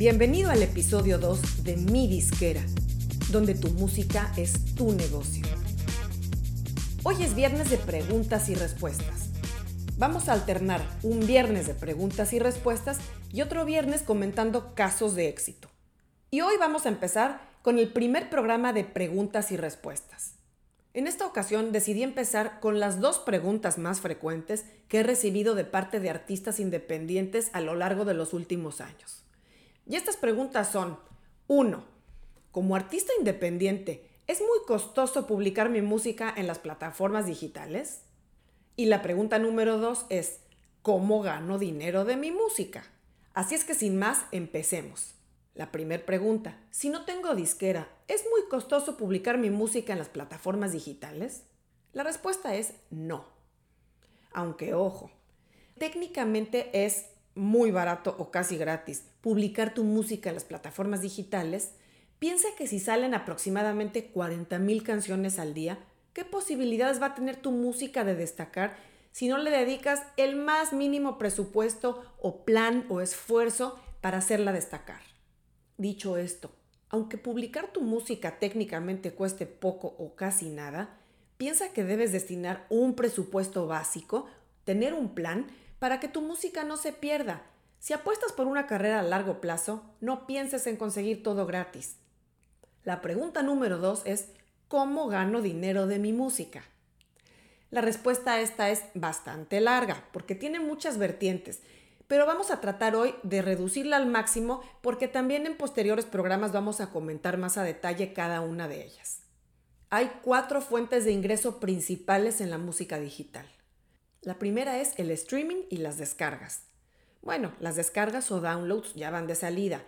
Bienvenido al episodio 2 de Mi Disquera, donde tu música es tu negocio. Hoy es viernes de preguntas y respuestas. Vamos a alternar un viernes de preguntas y respuestas y otro viernes comentando casos de éxito. Y hoy vamos a empezar con el primer programa de preguntas y respuestas. En esta ocasión decidí empezar con las dos preguntas más frecuentes que he recibido de parte de artistas independientes a lo largo de los últimos años. Y estas preguntas son, 1. Como artista independiente, ¿es muy costoso publicar mi música en las plataformas digitales? Y la pregunta número 2 es, ¿cómo gano dinero de mi música? Así es que sin más, empecemos. La primera pregunta, si no tengo disquera, ¿es muy costoso publicar mi música en las plataformas digitales? La respuesta es no. Aunque ojo, técnicamente es muy barato o casi gratis publicar tu música en las plataformas digitales, piensa que si salen aproximadamente 40 mil canciones al día, ¿qué posibilidades va a tener tu música de destacar si no le dedicas el más mínimo presupuesto o plan o esfuerzo para hacerla destacar? Dicho esto, aunque publicar tu música técnicamente cueste poco o casi nada, piensa que debes destinar un presupuesto básico, tener un plan para que tu música no se pierda. Si apuestas por una carrera a largo plazo, no pienses en conseguir todo gratis. La pregunta número dos es, ¿cómo gano dinero de mi música? La respuesta a esta es bastante larga, porque tiene muchas vertientes, pero vamos a tratar hoy de reducirla al máximo porque también en posteriores programas vamos a comentar más a detalle cada una de ellas. Hay cuatro fuentes de ingreso principales en la música digital. La primera es el streaming y las descargas. Bueno, las descargas o downloads ya van de salida,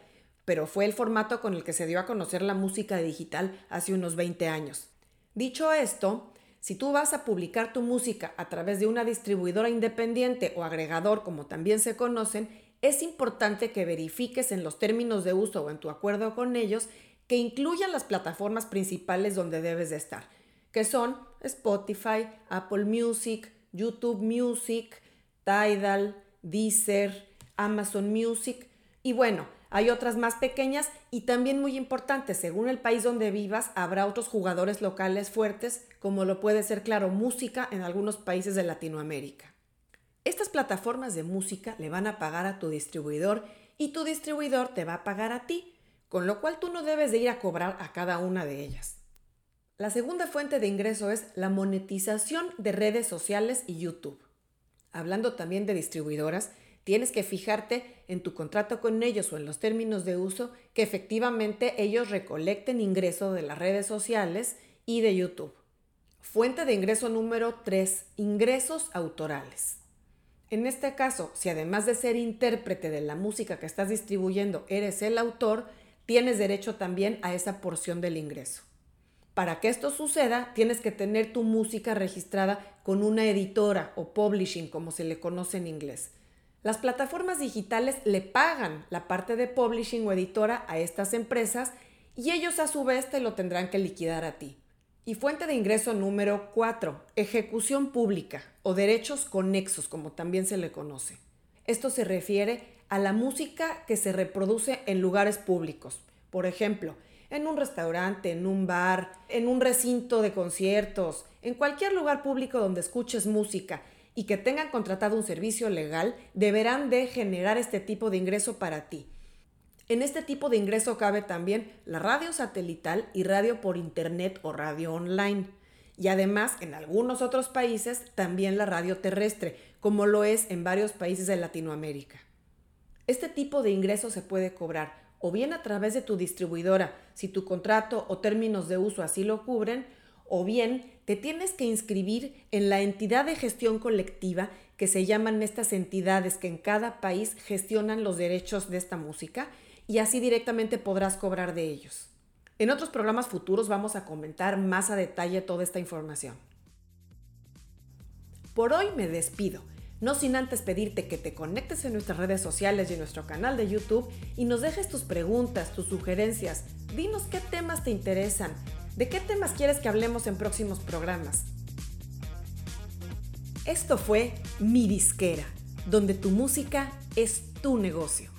pero fue el formato con el que se dio a conocer la música digital hace unos 20 años. Dicho esto, si tú vas a publicar tu música a través de una distribuidora independiente o agregador, como también se conocen, es importante que verifiques en los términos de uso o en tu acuerdo con ellos que incluyan las plataformas principales donde debes de estar, que son Spotify, Apple Music, YouTube Music, Tidal, Deezer, Amazon Music y bueno, hay otras más pequeñas y también muy importantes, según el país donde vivas, habrá otros jugadores locales fuertes, como lo puede ser, claro, música en algunos países de Latinoamérica. Estas plataformas de música le van a pagar a tu distribuidor y tu distribuidor te va a pagar a ti, con lo cual tú no debes de ir a cobrar a cada una de ellas. La segunda fuente de ingreso es la monetización de redes sociales y YouTube. Hablando también de distribuidoras, tienes que fijarte en tu contrato con ellos o en los términos de uso que efectivamente ellos recolecten ingreso de las redes sociales y de YouTube. Fuente de ingreso número 3, ingresos autorales. En este caso, si además de ser intérprete de la música que estás distribuyendo eres el autor, tienes derecho también a esa porción del ingreso. Para que esto suceda, tienes que tener tu música registrada con una editora o publishing, como se le conoce en inglés. Las plataformas digitales le pagan la parte de publishing o editora a estas empresas y ellos a su vez te lo tendrán que liquidar a ti. Y fuente de ingreso número 4, ejecución pública o derechos conexos, como también se le conoce. Esto se refiere a la música que se reproduce en lugares públicos. Por ejemplo, en un restaurante, en un bar, en un recinto de conciertos, en cualquier lugar público donde escuches música y que tengan contratado un servicio legal, deberán de generar este tipo de ingreso para ti. En este tipo de ingreso cabe también la radio satelital y radio por internet o radio online. Y además, en algunos otros países, también la radio terrestre, como lo es en varios países de Latinoamérica. Este tipo de ingreso se puede cobrar o bien a través de tu distribuidora, si tu contrato o términos de uso así lo cubren, o bien te tienes que inscribir en la entidad de gestión colectiva que se llaman estas entidades que en cada país gestionan los derechos de esta música y así directamente podrás cobrar de ellos. En otros programas futuros vamos a comentar más a detalle toda esta información. Por hoy me despido no sin antes pedirte que te conectes en nuestras redes sociales y en nuestro canal de YouTube y nos dejes tus preguntas, tus sugerencias. Dinos qué temas te interesan, de qué temas quieres que hablemos en próximos programas. Esto fue Mi Disquera, donde tu música es tu negocio.